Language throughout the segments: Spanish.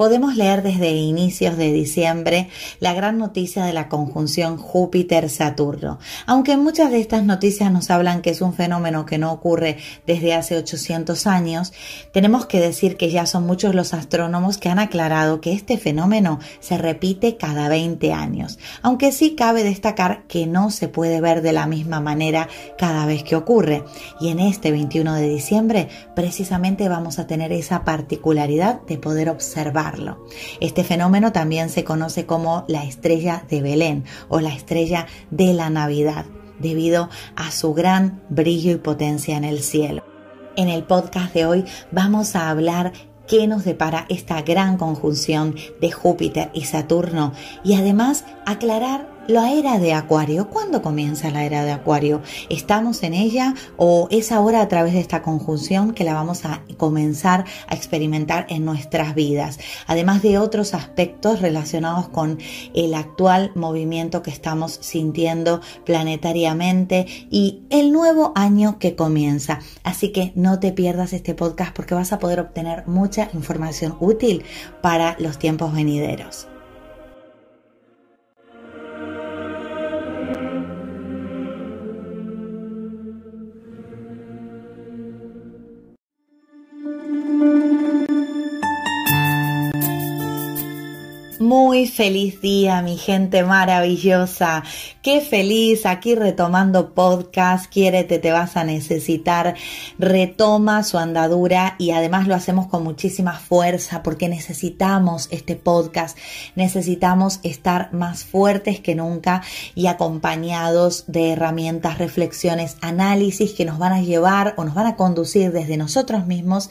Podemos leer desde inicios de diciembre la gran noticia de la conjunción Júpiter-Saturno. Aunque muchas de estas noticias nos hablan que es un fenómeno que no ocurre desde hace 800 años, tenemos que decir que ya son muchos los astrónomos que han aclarado que este fenómeno se repite cada 20 años. Aunque sí cabe destacar que no se puede ver de la misma manera cada vez que ocurre. Y en este 21 de diciembre precisamente vamos a tener esa particularidad de poder observar este fenómeno también se conoce como la estrella de Belén o la estrella de la Navidad, debido a su gran brillo y potencia en el cielo. En el podcast de hoy vamos a hablar qué nos depara esta gran conjunción de Júpiter y Saturno y además aclarar la era de Acuario. ¿Cuándo comienza la era de Acuario? ¿Estamos en ella o es ahora a través de esta conjunción que la vamos a comenzar a experimentar en nuestras vidas? Además de otros aspectos relacionados con el actual movimiento que estamos sintiendo planetariamente y el nuevo año que comienza. Así que no te pierdas este podcast porque vas a poder obtener mucha información útil para los tiempos venideros. Muy feliz día, mi gente maravillosa. Qué feliz aquí retomando podcast. Quiérete, te vas a necesitar. Retoma su andadura y además lo hacemos con muchísima fuerza porque necesitamos este podcast. Necesitamos estar más fuertes que nunca y acompañados de herramientas, reflexiones, análisis que nos van a llevar o nos van a conducir desde nosotros mismos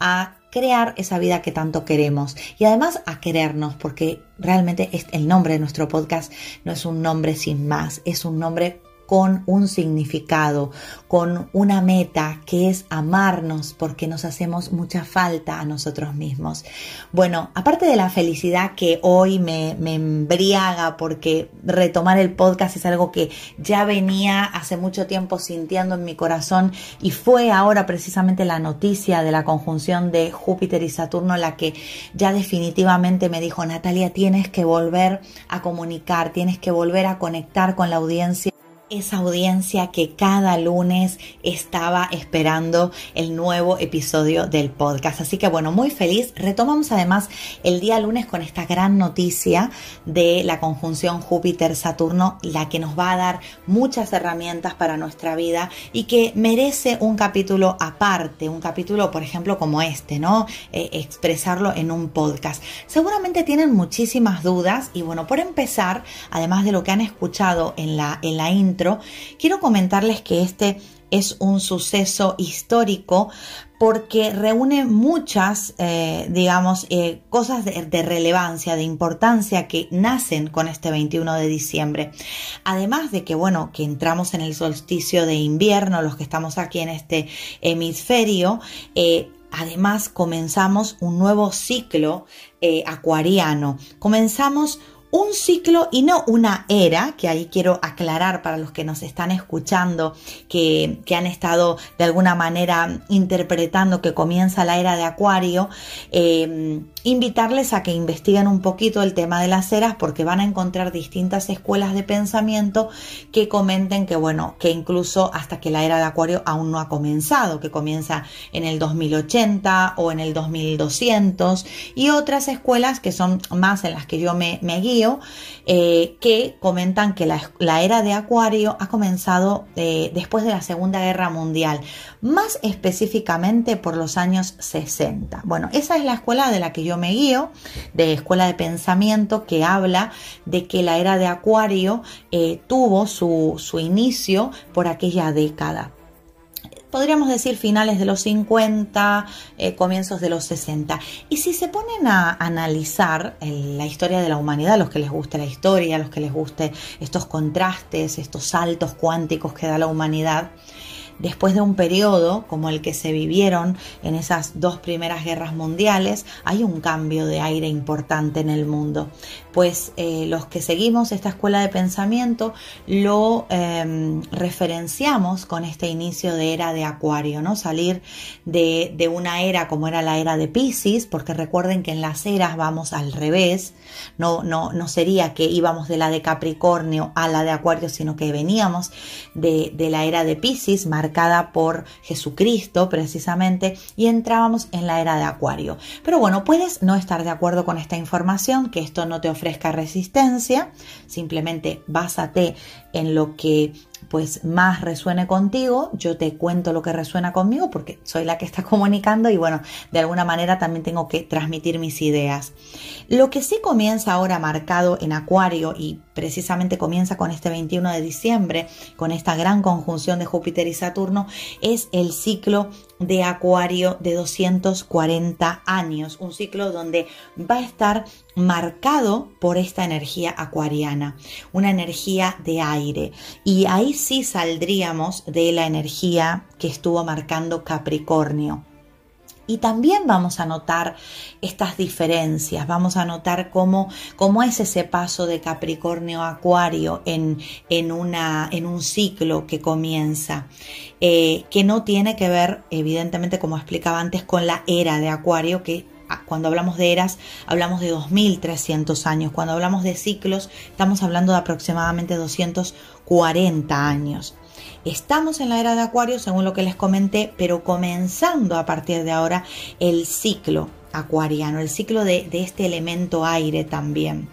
a crear esa vida que tanto queremos. Y además a querernos porque realmente el nombre de nuestro podcast no es un nombre sin más, es un nombre con un significado, con una meta que es amarnos porque nos hacemos mucha falta a nosotros mismos. Bueno, aparte de la felicidad que hoy me, embriaga porque retomar el podcast es algo que ya venía hace mucho tiempo sintiendo en mi corazón y fue ahora precisamente la noticia de la conjunción de Júpiter y Saturno la que ya definitivamente me dijo, Natalia, tienes que volver a comunicar, tienes que volver a conectar con la audiencia esa audiencia que cada lunes estaba esperando el nuevo episodio del podcast. Así que bueno, muy feliz. Retomamos además el día lunes con esta gran noticia de la conjunción Júpiter-Saturno, la que nos va a dar muchas herramientas para nuestra vida y que merece un capítulo aparte, un capítulo, por ejemplo, como este, ¿no? Eh, expresarlo en un podcast. Seguramente tienen muchísimas dudas y bueno, por empezar, además de lo que han escuchado en la, en la intro, quiero comentarles que este es un suceso histórico porque reúne muchas, eh, digamos, eh, cosas de, relevancia, de importancia que nacen con este 21 de diciembre. Además de que, bueno, que entramos en el solsticio de invierno, los que estamos aquí en este hemisferio, eh, además comenzamos un nuevo ciclo acuariano. Comenzamos un ciclo y no una era, que ahí quiero aclarar para los que nos están escuchando, que, han estado de alguna manera interpretando que comienza la era de Acuario, eh, invitarles a que investiguen un poquito el tema de las eras porque van a encontrar distintas escuelas de pensamiento que comenten que bueno, que incluso hasta que la era de Acuario aún no ha comenzado, que comienza en el 2080 o en el 2200 y otras escuelas que son más en las que yo me guío Eh, que comentan que la, era de Acuario ha comenzado eh, después de la Segunda Guerra Mundial, más específicamente por los años 60. Bueno, esa es la escuela de la que yo me guío, de escuela de pensamiento, que habla de que la era de Acuario eh, tuvo su inicio por aquella década podríamos decir finales de los 50, eh, comienzos de los 60. Y si se ponen a analizar la historia de la humanidad, los que les guste la historia, los que les guste estos contrastes, estos saltos cuánticos que da la humanidad, después de un periodo como el que se vivieron en esas dos primeras guerras mundiales, hay un cambio de aire importante en el mundo. Pues eh, los que seguimos esta escuela de pensamiento lo em, referenciamos con este inicio de era de Acuario, ¿no? Salir de, una era como era la era de Pisces, porque recuerden que en las eras vamos al revés, no, no, no sería que íbamos de la de Capricornio a la de Acuario, sino que veníamos de, de la era de Pisces, por Jesucristo precisamente, y entrábamos en la era de Acuario. Pero bueno, puedes no estar de acuerdo con esta información, que esto no te ofrezca resistencia, simplemente básate en lo que más resuene contigo, yo te cuento lo que resuena conmigo porque soy la que está comunicando y bueno, de alguna manera también tengo que transmitir mis ideas. Lo que sí comienza ahora marcado en Acuario y precisamente comienza con este 21 de diciembre, con esta gran conjunción de Júpiter y Saturno, es el ciclo de Acuario de 240 años, un ciclo donde va a estar marcado por esta energía acuariana, una energía de aire. Y ahí sí saldríamos de la energía que estuvo marcando Capricornio. Y también vamos a notar estas diferencias, vamos a notar cómo, cómo es ese paso de Capricornio a Acuario en, en, una, en un ciclo que comienza, eh, que no tiene que ver, evidentemente, como explicaba antes, con la era de Acuario, que ah, cuando hablamos de eras hablamos de 2300 años, cuando hablamos de ciclos estamos hablando de aproximadamente 240 años. Estamos en la era de Acuario, según lo que les comenté, pero comenzando a partir de ahora el ciclo acuariano, el ciclo de, este elemento aire también.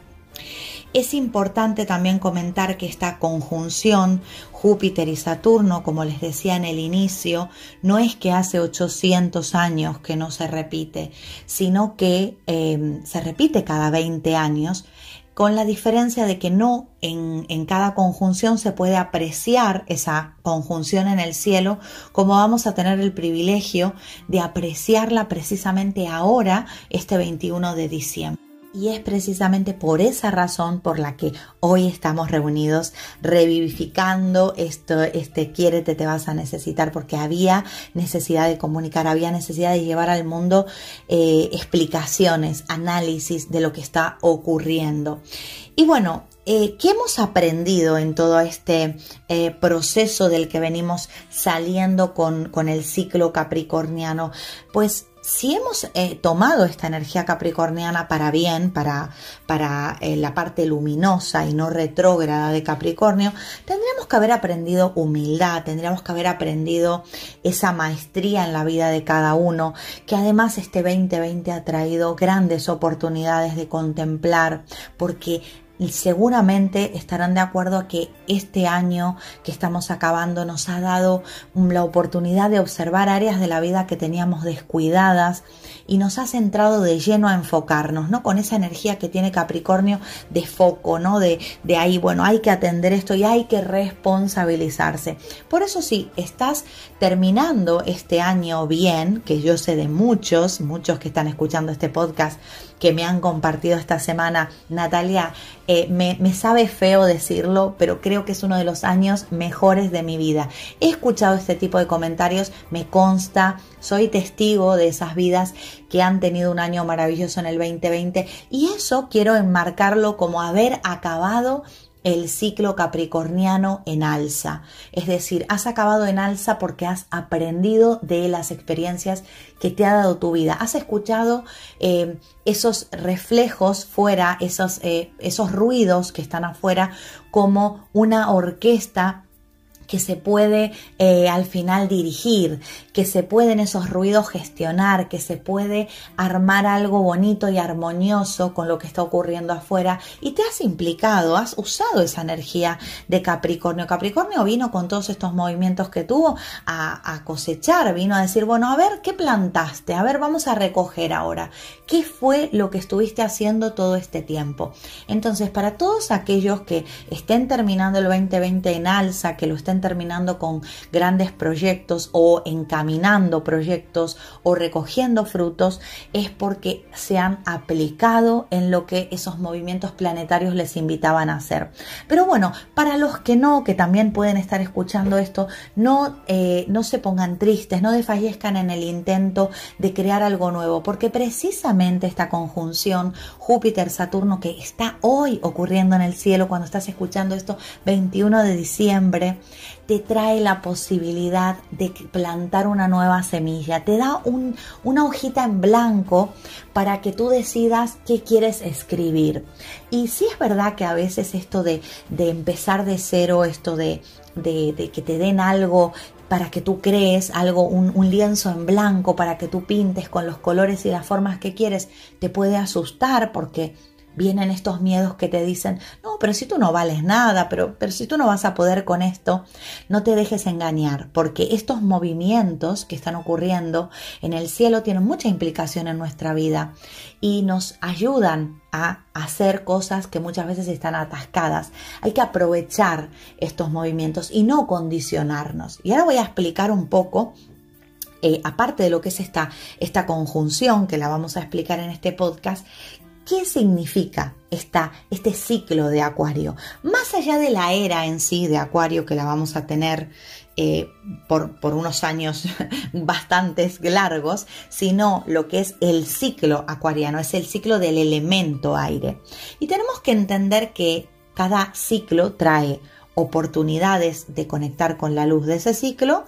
Es importante también comentar que esta conjunción Júpiter y Saturno, como les decía en el inicio, no es que hace 800 años que no se repite, sino que eh, se repite cada 20 años con la diferencia de que no en, en, cada conjunción se puede apreciar esa conjunción en el cielo como vamos a tener el privilegio de apreciarla precisamente ahora, este 21 de diciembre. Y es precisamente por esa razón por la que hoy estamos reunidos revivificando esto, este quiérete, te vas a necesitar, porque había necesidad de comunicar, había necesidad de llevar al mundo eh, explicaciones, análisis de lo que está ocurriendo. Y bueno, eh, ¿qué hemos aprendido en todo este eh, proceso del que venimos saliendo con, con el ciclo capricorniano? Pues si hemos eh, tomado esta energía capricorniana para bien, para, para eh, la parte luminosa y no retrógrada de Capricornio, tendríamos que haber aprendido humildad, tendríamos que haber aprendido esa maestría en la vida de cada uno, que además este 2020 ha traído grandes oportunidades de contemplar, porque seguramente estarán de acuerdo a que este año que estamos acabando nos ha dado la oportunidad de observar áreas de la vida que teníamos descuidadas y nos ha centrado de lleno a enfocarnos, ¿no? Con esa energía que tiene Capricornio de foco, ¿no? De, de ahí, bueno, hay que atender esto y hay que responsabilizarse. Por eso sí, estás terminando este año bien, que yo sé de muchos, muchos que están escuchando este podcast, que me han compartido esta semana. Natalia, eh, me, me, sabe feo decirlo, pero creo que es uno de los años mejores de mi vida. He escuchado este tipo de comentarios, me consta, soy testigo de esas vidas que han tenido un año maravilloso en el 2020 y eso quiero enmarcarlo como haber acabado el ciclo capricorniano en alza. Es decir, has acabado en alza porque has aprendido de las experiencias que te ha dado tu vida. Has escuchado eh, esos reflejos fuera, esos, eh, esos ruidos que están afuera como una orquesta que se puede eh, al final dirigir, que se pueden esos ruidos gestionar, que se puede armar algo bonito y armonioso con lo que está ocurriendo afuera y te has implicado, has usado esa energía de Capricornio. Capricornio vino con todos estos movimientos que tuvo a, a cosechar, vino a decir, bueno, a ver, ¿qué plantaste? A ver, vamos a recoger ahora. ¿Qué fue lo que estuviste haciendo todo este tiempo? Entonces, para todos aquellos que estén terminando el 2020 en alza, que lo estén terminando con grandes proyectos o encaminando proyectos o recogiendo frutos, es porque se han aplicado en lo que esos movimientos planetarios les invitaban a hacer. Pero bueno, para los que no, que también pueden estar escuchando esto, no, eh, no se pongan tristes, no desfallezcan en el intento de crear algo nuevo, porque precisamente esta conjunción Júpiter-Saturno que está hoy ocurriendo en el cielo cuando estás escuchando esto 21 de diciembre, te trae la posibilidad de plantar una nueva semilla, te da una hojita en blanco para que tú decidas qué quieres escribir. Y sí es verdad que a veces esto de, empezar de cero, esto de, de, que te den algo para que tú crees algo, un, un, lienzo en blanco para que tú pintes con los colores y las formas que quieres, te puede asustar porque vienen estos miedos que te dicen, no, pero si tú no vales nada, pero, pero si tú no vas a poder con esto, no te dejes engañar, porque estos movimientos que están ocurriendo en el cielo tienen mucha implicación en nuestra vida y nos ayudan a hacer cosas que muchas veces están atascadas. Hay que aprovechar estos movimientos y no condicionarnos. Y ahora voy a explicar un poco eh, aparte de lo que es esta, esta conjunción, que la vamos a explicar en este podcast, ¿Qué significa esta, este ciclo de Acuario? Más allá de la era en sí de Acuario, que la vamos a tener eh, por, por, unos años bastantes largos, sino lo que es el ciclo acuariano, es el ciclo del elemento aire. Y tenemos que entender que cada ciclo trae oportunidades de conectar con la luz de ese ciclo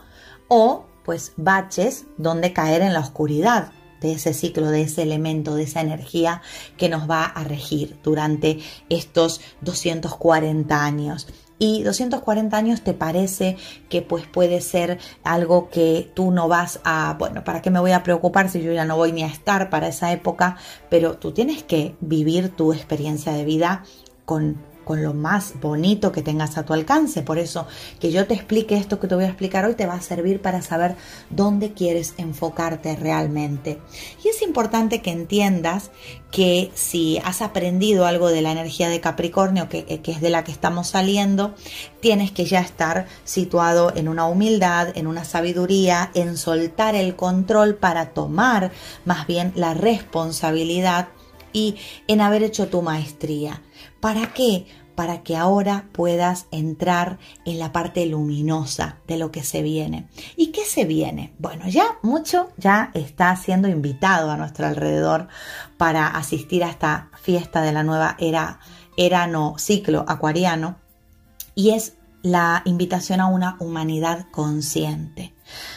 o pues baches donde caer en la oscuridad de ese ciclo, de ese elemento, de esa energía que nos va a regir durante estos 240 años. Y 240 años te parece que pues puede ser algo que tú no vas a, bueno, ¿para qué me voy a preocupar si yo ya no voy ni a estar para esa época? Pero tú tienes que vivir tu experiencia de vida con con lo más bonito que tengas a tu alcance. Por eso que yo te explique esto que te voy a explicar hoy te va a servir para saber dónde quieres enfocarte realmente. Y es importante que entiendas que si has aprendido algo de la energía de Capricornio, que, que, es de la que estamos saliendo, tienes que ya estar situado en una humildad, en una sabiduría, en soltar el control para tomar más bien la responsabilidad y en haber hecho tu maestría. ¿Para qué? Para que ahora puedas entrar en la parte luminosa de lo que se viene. ¿Y qué se viene? Bueno, ya mucho ya está siendo invitado a nuestro alrededor para asistir a esta fiesta de la nueva era, era no, ciclo acuariano. Y es la invitación a una humanidad consciente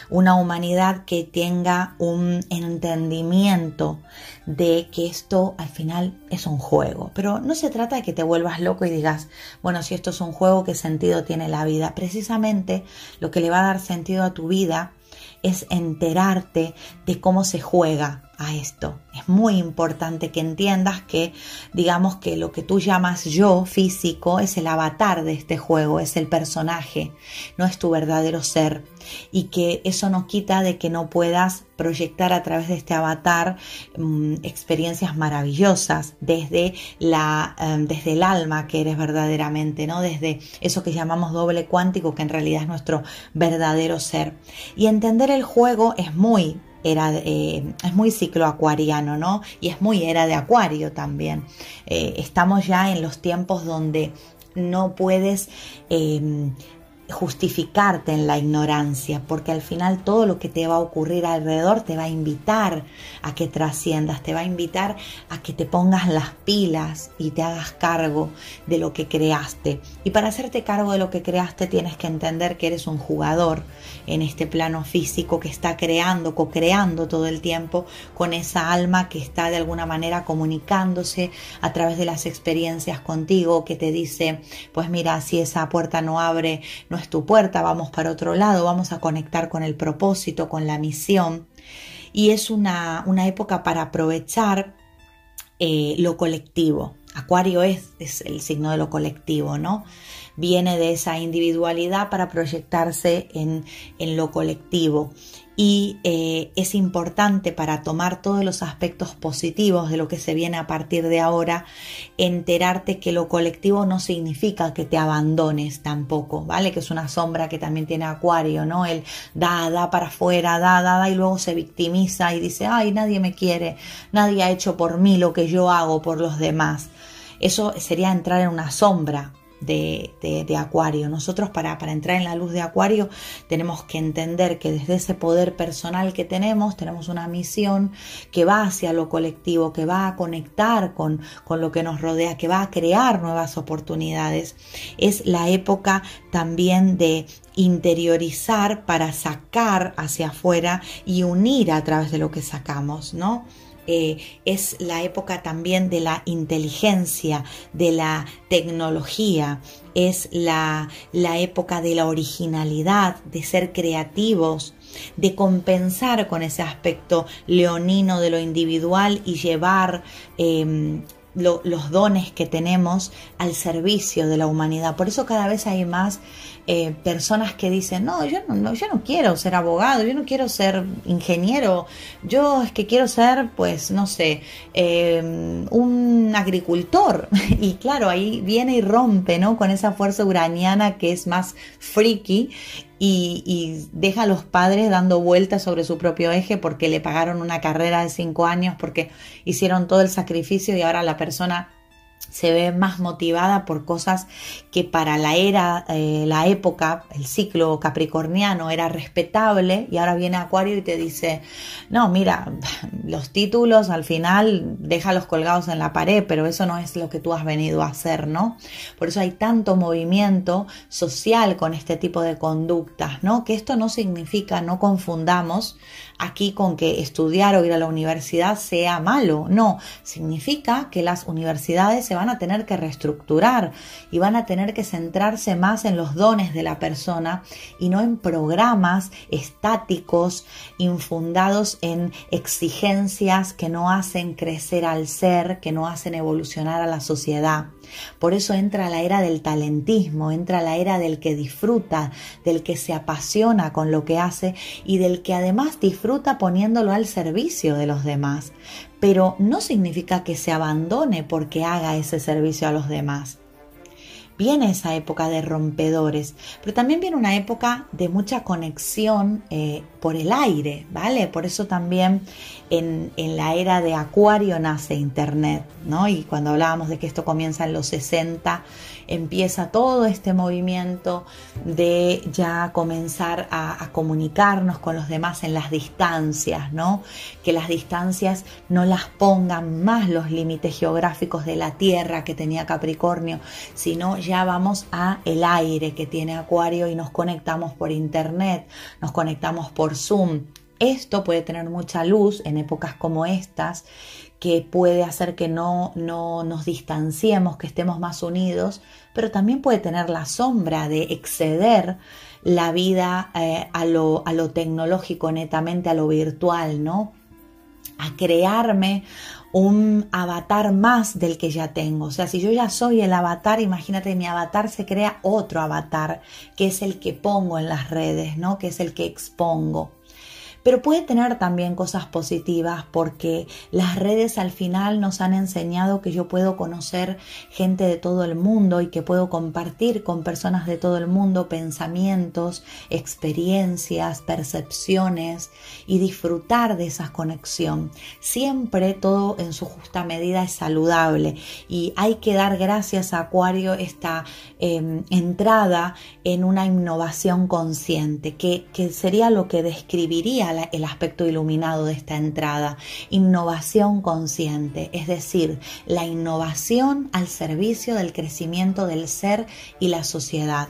una humanidad que tenga un entendimiento de que esto al final es un juego. Pero no se trata de que te vuelvas loco y digas, bueno, si esto es un juego, ¿qué sentido tiene la vida? Precisamente lo que le va a dar sentido a tu vida es enterarte de cómo se juega a esto. Es muy importante que entiendas que, digamos que lo que tú llamas yo físico es el avatar de este juego, es el personaje, no es tu verdadero ser. Y que eso no quita de que no puedas proyectar a través de este avatar mm, experiencias maravillosas desde, la, em, desde el alma que eres verdaderamente, ¿no? Desde eso que llamamos doble cuántico, que en realidad es nuestro verdadero ser. Y entender el juego es muy era, eh, es muy ciclo acuariano, ¿no? Y es muy era de acuario también. Eh, estamos ya en los tiempos donde no puedes em, justificarte en la ignorancia, porque al final todo lo que te va a ocurrir alrededor te va a invitar a que trasciendas, te va a invitar a que te pongas las pilas y te hagas cargo de lo que creaste. Y para hacerte cargo de lo que creaste tienes que entender que eres un jugador en este plano físico que está creando, co-creando todo el tiempo con esa alma que está de alguna manera comunicándose a través de las experiencias contigo, que te dice, pues mira, si esa puerta no abre, no es tu puerta, vamos para otro lado, vamos a conectar con el propósito, con la misión. Y es una, una época para aprovechar eh, lo colectivo. Acuario es, es el signo de lo colectivo, ¿no? Viene de esa individualidad para proyectarse en, en lo colectivo y eh, es importante para tomar todos los aspectos positivos de lo que se viene a partir de ahora, enterarte que lo colectivo no significa que te abandones tampoco, ¿vale? Que es una sombra que también tiene Acuario, ¿no? El da, da para afuera, da, da, da y luego se victimiza y dice, ay, nadie me quiere, nadie ha hecho por mí lo que yo hago por los demás. Eso sería entrar en una sombra, de, Acuario. Nosotros para, para, entrar en la luz de Acuario tenemos que entender que desde ese poder personal que tenemos, tenemos una misión que va hacia lo colectivo, que va a conectar con, con lo que nos rodea, que va a crear nuevas oportunidades. Es la época también de interiorizar para sacar hacia afuera y unir a través de lo que sacamos, ¿no? Es la época también de la inteligencia, de la tecnología, es la, la época de la originalidad, de ser creativos, de compensar con ese aspecto leonino de lo individual y llevar em, los dones que tenemos al servicio de la humanidad. Por eso cada vez hay más eh, personas que dicen, no yo, no, yo no quiero ser abogado, yo no quiero ser ingeniero, yo es que quiero ser, pues, no sé, eh, un agricultor. Y claro, ahí viene y rompe, ¿no? Con esa fuerza uraniana que es más friki y, y, deja a los padres dando vueltas sobre su propio eje porque le pagaron una carrera de cinco años, porque hicieron todo el sacrificio y ahora la persona se ve más motivada por cosas que para la era, eh, la época, el ciclo capricorniano era respetable y ahora viene Acuario y te dice, no, mira, los títulos al final déjalos colgados en la pared, pero eso no es lo que tú has venido a hacer, ¿no? Por eso hay tanto movimiento social con este tipo de conductas, ¿no? Que esto no significa, no confundamos aquí con que estudiar o ir a la universidad sea malo, no, significa que las universidades se van a tener que reestructurar y van a tener que centrarse más en los dones de la persona y no en programas estáticos infundados en exigencias que no hacen crecer al ser, que no hacen evolucionar a la sociedad. Por eso entra la era del talentismo, entra la era del que disfruta, del que se apasiona con lo que hace y del que además disfruta poniéndolo al servicio de los demás. Pero no significa que se abandone porque haga ese servicio a los demás viene esa época de rompedores, pero también viene una época de mucha conexión eh, por el aire, ¿vale? Por eso también en, en, la era de Acuario nace Internet, ¿no? Y cuando hablábamos de que esto comienza en los 60, empieza todo este movimiento de ya comenzar a, comunicarnos con los demás en las distancias, ¿no? Que las distancias no las pongan más los límites geográficos de la Tierra que tenía Capricornio, sino ya vamos a el aire que tiene Acuario y nos conectamos por internet, nos conectamos por Zoom. Esto puede tener mucha luz en épocas como estas que puede hacer que no, no nos distanciemos, que estemos más unidos, pero también puede tener la sombra de exceder la vida eh, a, lo, a lo tecnológico, netamente a lo virtual, ¿no? A crearme un avatar más del que ya tengo. O sea, si yo ya soy el avatar, imagínate, mi avatar se crea otro avatar, que es el que pongo en las redes, ¿no? Que es el que expongo pero puede tener también cosas positivas porque las redes al final nos han enseñado que yo puedo conocer gente de todo el mundo y que puedo compartir con personas de todo el mundo pensamientos, experiencias, percepciones y disfrutar de esa conexión. Siempre todo en su justa medida es saludable y hay que dar gracias a Acuario esta em, entrada en una innovación consciente que, que sería lo que describiría el aspecto iluminado de esta entrada. Innovación consciente, es decir, la innovación al servicio del crecimiento del ser y la sociedad.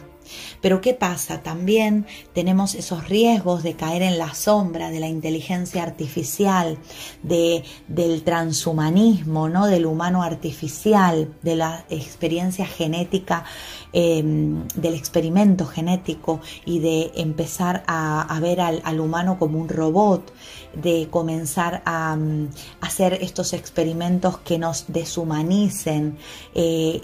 Pero ¿qué pasa? También tenemos esos riesgos de caer en la sombra de la inteligencia artificial, de, del transhumanismo, ¿no? del humano artificial, de la experiencia genética, em, del experimento genético y de empezar a, ver al, humano como un robot, de comenzar a, mm, hacer estos experimentos que nos deshumanicen, eh,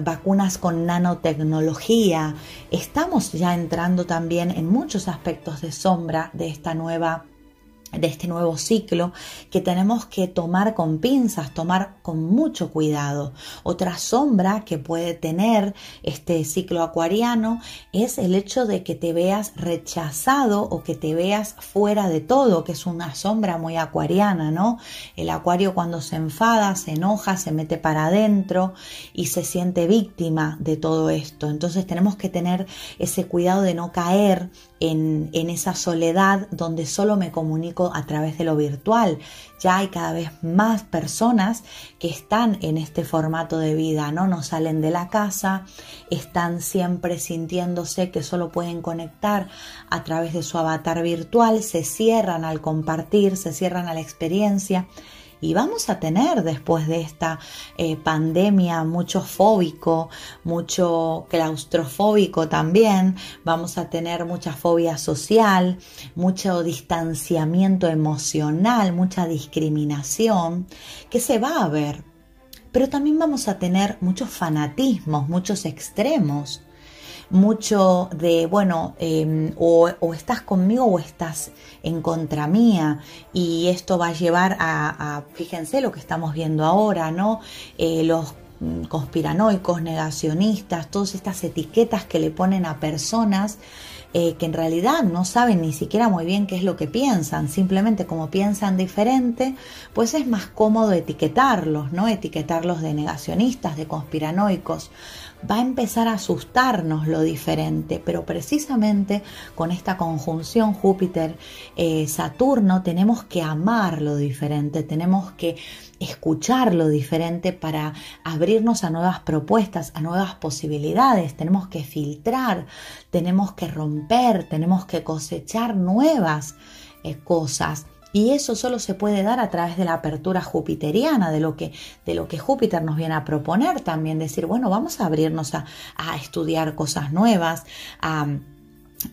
vacunas con nanotecnología, estamos ya entrando también en muchos aspectos de sombra de esta nueva de este nuevo ciclo que tenemos que tomar con pinzas, tomar con mucho cuidado. Otra sombra que puede tener este ciclo acuariano es el hecho de que te veas rechazado o que te veas fuera de todo, que es una sombra muy acuariana, ¿no? El acuario cuando se enfada, se enoja, se mete para adentro y se siente víctima de todo esto. Entonces tenemos que tener ese cuidado de no caer en, esa soledad donde solo me comunico a través de lo virtual. Ya hay cada vez más personas que están en este formato de vida, ¿no? No salen de la casa, están siempre sintiéndose que solo pueden conectar a través de su avatar virtual, se cierran al compartir, se cierran a la experiencia y vamos a tener después de esta eh, pandemia mucho fóbico, mucho claustrofóbico también, vamos a tener mucha fobia social, mucho distanciamiento emocional, mucha discriminación que se va a ver. Pero también vamos a tener muchos fanatismos, muchos extremos mucho de, bueno, em, o, estás conmigo o estás en contra mía. Y esto va a llevar a, fíjense lo que estamos viendo ahora, ¿no? Eh, los conspiranoicos, negacionistas, todas estas etiquetas que le ponen a personas eh, que en realidad no saben ni siquiera muy bien qué es lo que piensan, simplemente como piensan diferente, pues es más cómodo etiquetarlos, ¿no? Etiquetarlos de negacionistas, de conspiranoicos va a empezar a asustarnos lo diferente, pero precisamente con esta conjunción Júpiter-Saturno tenemos que amar lo diferente, tenemos que escuchar lo diferente para abrirnos a nuevas propuestas, a nuevas posibilidades, tenemos que filtrar, tenemos que romper, tenemos que cosechar nuevas eh, cosas y eso solo se puede dar a través de la apertura jupiteriana, de lo que, de lo que Júpiter nos viene a proponer también, decir, bueno, vamos a abrirnos a, a estudiar cosas nuevas, a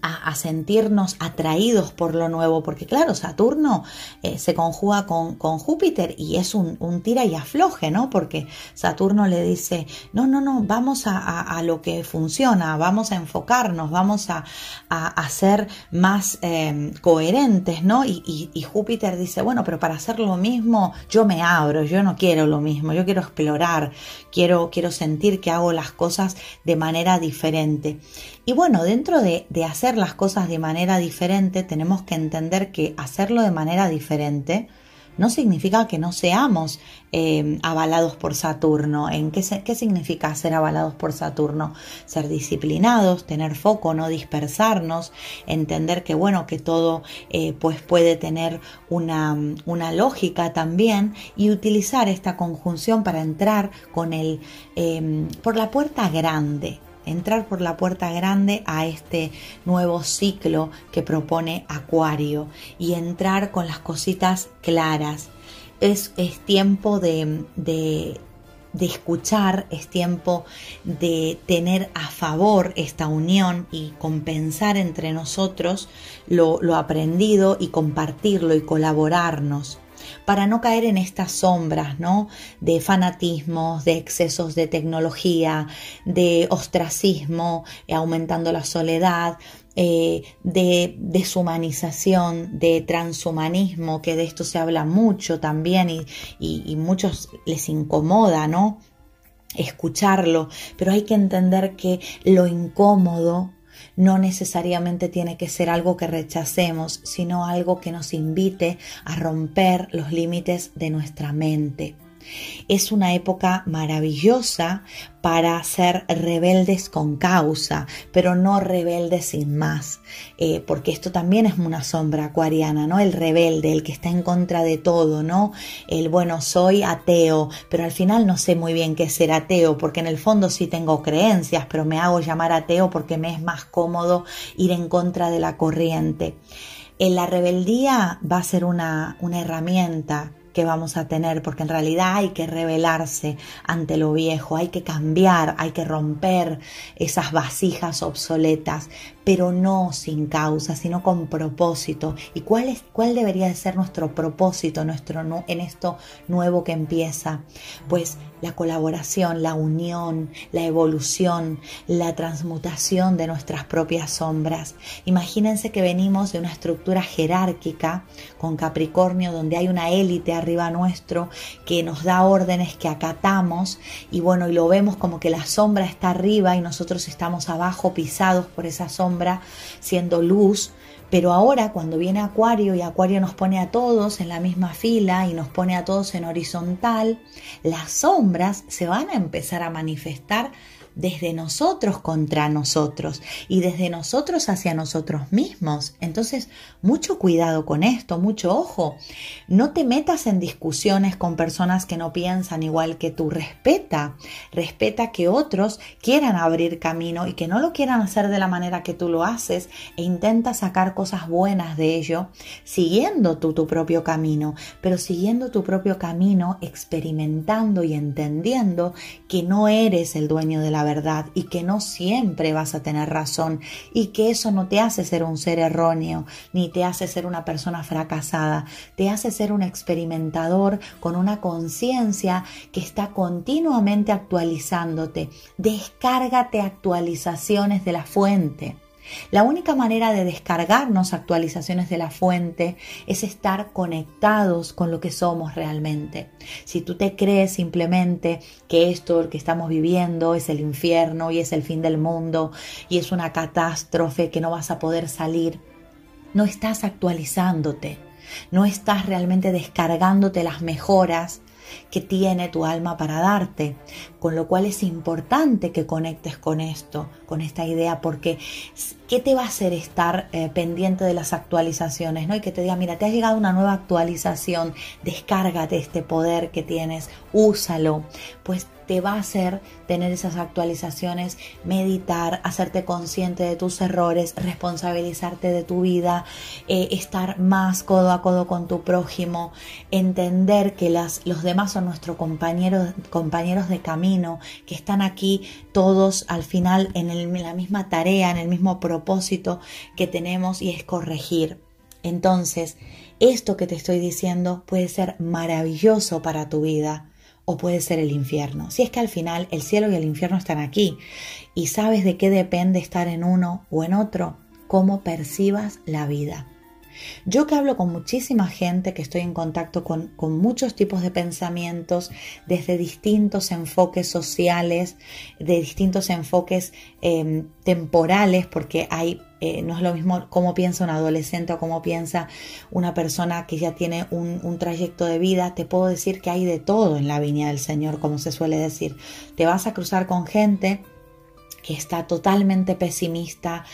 a, sentirnos atraídos por lo nuevo, porque claro, Saturno eh, se conjuga con, con, Júpiter y es un, tira y afloje, ¿no? Porque Saturno le dice, no, no, no, vamos a, lo que funciona, vamos a enfocarnos, vamos a, a ser más em, coherentes, ¿no? Y, y, Júpiter dice, bueno, pero para hacer lo mismo, yo me abro, yo no quiero lo mismo, yo quiero explorar, quiero, quiero sentir que hago las cosas de manera diferente. Y bueno, dentro de, las cosas de manera diferente, tenemos que entender que hacerlo de manera diferente no significa que no seamos eh, avalados por Saturno. ¿En qué, qué, significa ser avalados por Saturno? Ser disciplinados, tener foco, no dispersarnos, entender que bueno, que todo eh, pues puede tener una, una, lógica también y utilizar esta conjunción para entrar con el eh, por la puerta grande entrar por la puerta grande a este nuevo ciclo que propone Acuario y entrar con las cositas claras. Es, es tiempo de, de, escuchar, es tiempo de tener a favor esta unión y compensar entre nosotros lo, lo aprendido y compartirlo y colaborarnos para no caer en estas sombras, ¿no? De fanatismos, de excesos de tecnología, de ostracismo, eh, aumentando la soledad, eh, de deshumanización, de transhumanismo, que de esto se habla mucho también y, y muchos les incomoda, ¿no? Escucharlo, pero hay que entender que lo incómodo no necesariamente tiene que ser algo que rechacemos, sino algo que nos invite a romper los límites de nuestra mente. Es una época maravillosa para ser rebeldes con causa, pero no rebeldes sin más, eh, porque esto también es una sombra acuariana, ¿no? El rebelde, el que está en contra de todo, ¿no? El bueno, soy ateo, pero al final no sé muy bien qué es ser ateo, porque en el fondo sí tengo creencias, pero me hago llamar ateo porque me es más cómodo ir en contra de la corriente. En la rebeldía va a ser una, una herramienta que vamos a tener, porque en realidad hay que rebelarse ante lo viejo, hay que cambiar, hay que romper esas vasijas obsoletas, pero no sin causa, sino con propósito. ¿Y cuál, es, cuál debería de ser nuestro propósito nuestro, en esto nuevo que empieza? Pues la colaboración, la unión, la evolución, la transmutación de nuestras propias sombras. Imagínense que venimos de una estructura jerárquica con Capricornio, donde hay una élite arriba nuestro que nos da órdenes que acatamos y bueno, y lo vemos como que la sombra está arriba y nosotros estamos abajo pisados por esa sombra siendo luz, pero ahora cuando viene Acuario y Acuario nos pone a todos en la misma fila y nos pone a todos en horizontal, las sombras se van a empezar a manifestar desde nosotros contra nosotros y desde nosotros hacia nosotros mismos. Entonces, mucho cuidado con esto, mucho ojo. No te metas en discusiones con personas que no piensan igual que tú. Respeta, respeta que otros quieran abrir camino y que no lo quieran hacer de la manera que tú lo haces e intenta sacar cosas buenas de ello, siguiendo tú tu propio camino, pero siguiendo tu propio camino, experimentando y entendiendo que no eres el dueño de la verdad y que no siempre vas a tener razón y que eso no te hace ser un ser erróneo ni te hace ser una persona fracasada, te hace ser un experimentador con una conciencia que está continuamente actualizándote. Descárgate actualizaciones de la fuente. La única manera de descargarnos actualizaciones de la fuente es estar conectados con lo que somos realmente. Si tú te crees simplemente que esto que estamos viviendo es el infierno y es el fin del mundo y es una catástrofe que no vas a poder salir, no estás actualizándote, no estás realmente descargándote las mejoras que tiene tu alma para darte, con lo cual es importante que conectes con esto, con esta idea, porque ¿qué te va a hacer estar eh, pendiente de las actualizaciones? ¿no? Y que te diga, mira, te ha llegado una nueva actualización, descárgate este poder que tienes, úsalo, pues te va a hacer tener esas actualizaciones, meditar, hacerte consciente de tus errores, responsabilizarte de tu vida, eh, estar más codo a codo con tu prójimo, entender que las, los demás son nuestros compañeros, compañeros de camino, que están aquí todos al final en, en la misma tarea, en el mismo propósito que tenemos y es corregir. Entonces, esto que te estoy diciendo puede ser maravilloso para tu vida o puede ser el infierno. Si es que al final el cielo y el infierno están aquí y sabes de qué depende estar en uno o en otro, cómo percibas la vida. Yo que hablo con muchísima gente, que estoy en contacto con, muchos tipos de pensamientos, desde distintos enfoques sociales, de distintos enfoques em, temporales, porque hay eh, no es lo mismo cómo piensa un adolescente o cómo piensa una persona que ya tiene un, un, trayecto de vida. Te puedo decir que hay de todo en la viña del Señor, como se suele decir. Te vas a cruzar con gente que está totalmente pesimista,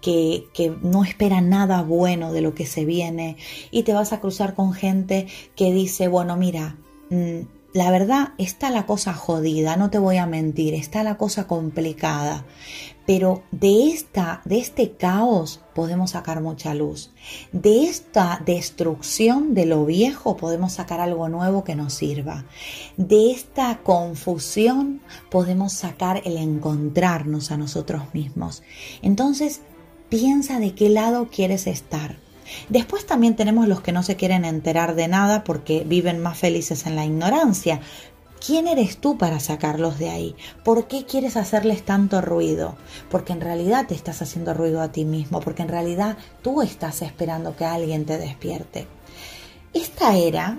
que, que, no espera nada bueno de lo que se viene y te vas a cruzar con gente que dice, bueno, mira, mm, la verdad está la cosa jodida, no te voy a mentir, está la cosa complicada, pero de esta de este caos podemos sacar mucha luz. De esta destrucción de lo viejo podemos sacar algo nuevo que nos sirva. De esta confusión podemos sacar el encontrarnos a nosotros mismos. Entonces, piensa de qué lado quieres estar. Después también tenemos los que no se quieren enterar de nada porque viven más felices en la ignorancia. ¿Quién eres tú para sacarlos de ahí? ¿Por qué quieres hacerles tanto ruido? Porque en realidad te estás haciendo ruido a ti mismo, porque en realidad tú estás esperando que alguien te despierte. Esta era,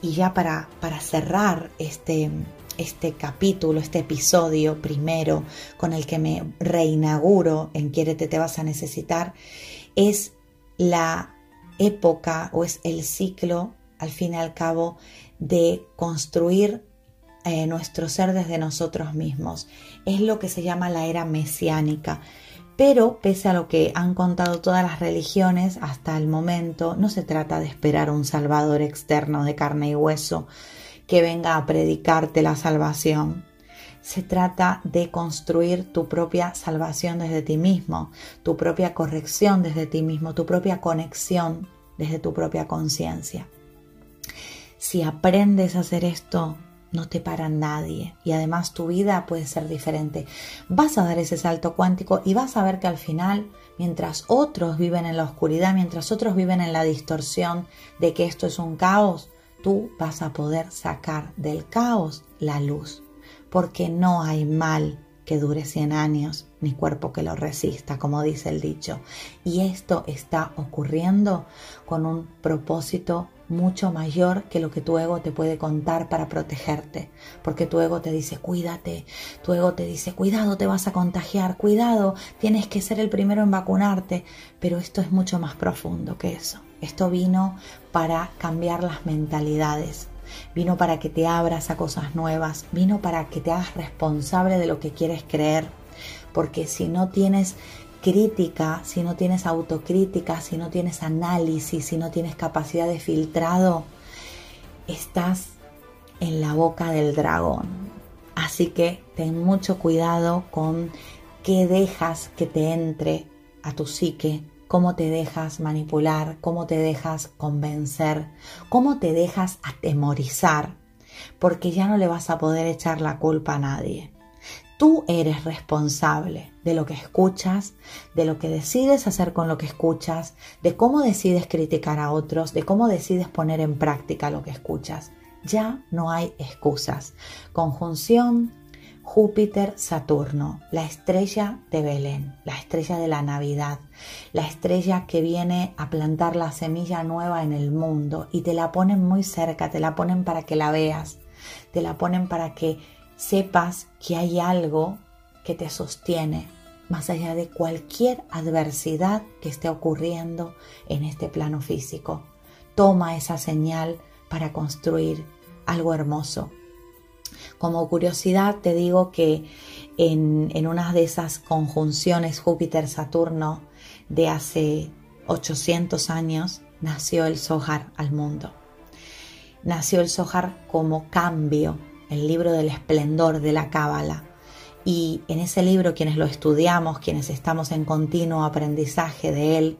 y ya para, para cerrar este, este capítulo, este episodio primero con el que me reinauguro en Quiérete te vas a necesitar, es la época o es el ciclo, al fin y al cabo, de construir eh, nuestro ser desde nosotros mismos. Es lo que se llama la era mesiánica. Pero pese a lo que han contado todas las religiones hasta el momento, no se trata de esperar un Salvador externo de carne y hueso que venga a predicarte la salvación. Se trata de construir tu propia salvación desde ti mismo, tu propia corrección desde ti mismo, tu propia conexión desde tu propia conciencia. Si aprendes a hacer esto, no te para nadie y además tu vida puede ser diferente. Vas a dar ese salto cuántico y vas a ver que al final, mientras otros viven en la oscuridad, mientras otros viven en la distorsión de que esto es un caos, tú vas a poder sacar del caos la luz, porque no hay mal que dure 100 años, ni cuerpo que lo resista, como dice el dicho. Y esto está ocurriendo con un propósito mucho mayor que lo que tu ego te puede contar para protegerte, porque tu ego te dice cuídate, tu ego te dice cuidado, te vas a contagiar, cuidado, tienes que ser el primero en vacunarte, pero esto es mucho más profundo que eso. Esto vino para cambiar las mentalidades, vino para que te abras a cosas nuevas, vino para que te hagas responsable de lo que quieres creer, porque si no tienes crítica, si no tienes autocrítica, si no tienes análisis, si no tienes capacidad de filtrado, estás en la boca del dragón. Así que ten mucho cuidado con qué dejas que te entre a tu psique, cómo te dejas manipular, cómo te dejas convencer, cómo te dejas atemorizar, porque ya no le vas a poder echar la culpa a nadie. Tú eres responsable de lo que escuchas, de lo que decides hacer con lo que escuchas, de cómo decides criticar a otros, de cómo decides poner en práctica lo que escuchas. Ya no hay excusas. Conjunción Júpiter-Saturno, la estrella de Belén, la estrella de la Navidad, la estrella que viene a plantar la semilla nueva en el mundo y te la ponen muy cerca, te la ponen para que la veas, te la ponen para que sepas que hay algo que te sostiene más allá de cualquier adversidad que esté ocurriendo en este plano físico. Toma esa señal para construir algo hermoso. Como curiosidad te digo que en, en una de esas conjunciones Júpiter-Saturno de hace 800 años nació el Zohar al mundo. Nació el Zohar como cambio el libro del esplendor de la Cábala. Y en ese libro, quienes lo estudiamos, quienes estamos en continuo aprendizaje de él,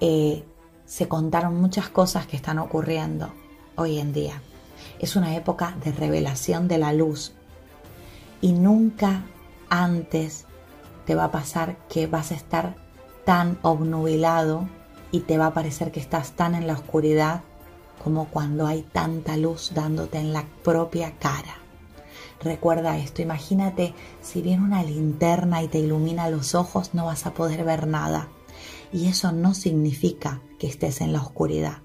eh, se contaron muchas cosas que están ocurriendo hoy en día. Es una época de revelación de la luz y nunca antes te va a pasar que vas a estar tan obnubilado y te va a parecer que estás tan en la oscuridad como cuando hay tanta luz dándote en la propia cara. Recuerda esto, imagínate si viene una linterna y te ilumina los ojos, no vas a poder ver nada. Y eso no significa que estés en la oscuridad,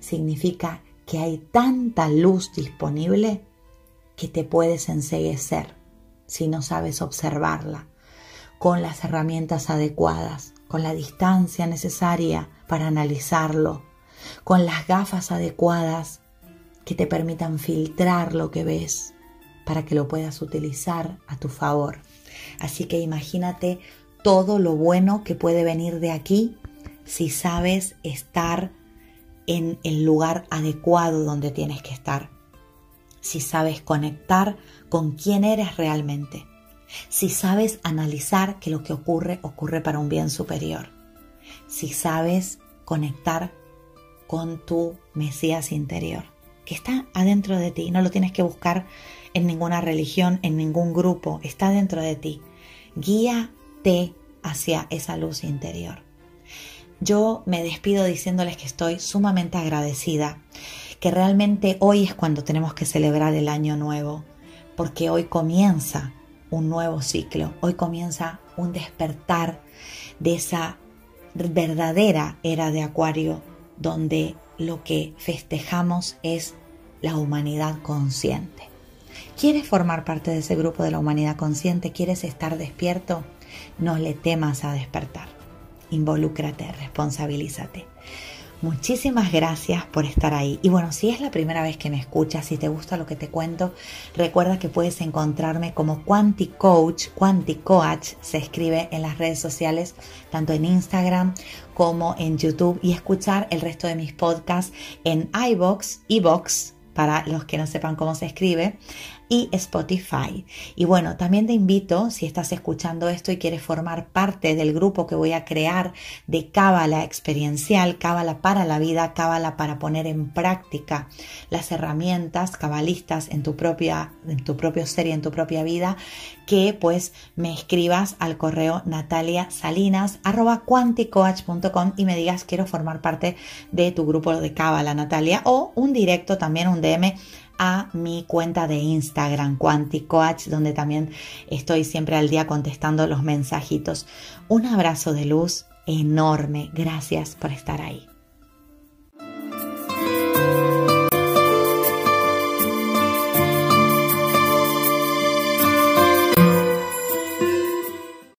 significa que hay tanta luz disponible que te puedes enseguecer si no sabes observarla, con las herramientas adecuadas, con la distancia necesaria para analizarlo, con las gafas adecuadas que te permitan filtrar lo que ves para que lo puedas utilizar a tu favor. Así que imagínate todo lo bueno que puede venir de aquí si sabes estar en el lugar adecuado donde tienes que estar. Si sabes conectar con quién eres realmente. Si sabes analizar que lo que ocurre ocurre para un bien superior. Si sabes conectar con tu Mesías interior, que está adentro de ti, no lo tienes que buscar en ninguna religión, en ningún grupo, está dentro de ti. Guíate hacia esa luz interior. Yo me despido diciéndoles que estoy sumamente agradecida, que realmente hoy es cuando tenemos que celebrar el año nuevo, porque hoy comienza un nuevo ciclo, hoy comienza un despertar de esa verdadera era de Acuario donde lo que festejamos es la humanidad consciente. ¿Quieres formar parte de ese grupo de la humanidad consciente? ¿Quieres estar despierto? No le temas a despertar. Involúcrate, responsabilízate. Muchísimas gracias por estar ahí. Y bueno, si es la primera vez que me escuchas, si te gusta lo que te cuento, recuerda que puedes encontrarme como Quanti Coach, Quanti Coach, se escribe en las redes sociales, tanto en Instagram como en YouTube, y escuchar el resto de mis podcasts en iBox, iBox, para los que no sepan cómo se escribe, y Spotify. Y bueno, también te invito, si estás escuchando esto y quieres formar parte del grupo que voy a crear de Cábala experiencial, Cábala para la vida, Cábala para poner en práctica las herramientas cabalistas en tu propia, en tu propio ser y en tu propia vida, que pues me escribas al correo nataliasalinas.com y me digas quiero formar parte de tu grupo de Cábala, Natalia, o un directo también, un DM a mi cuenta de Instagram, Quanticoach, donde también estoy siempre al día contestando los mensajitos. Un abrazo de luz enorme. Gracias por estar ahí.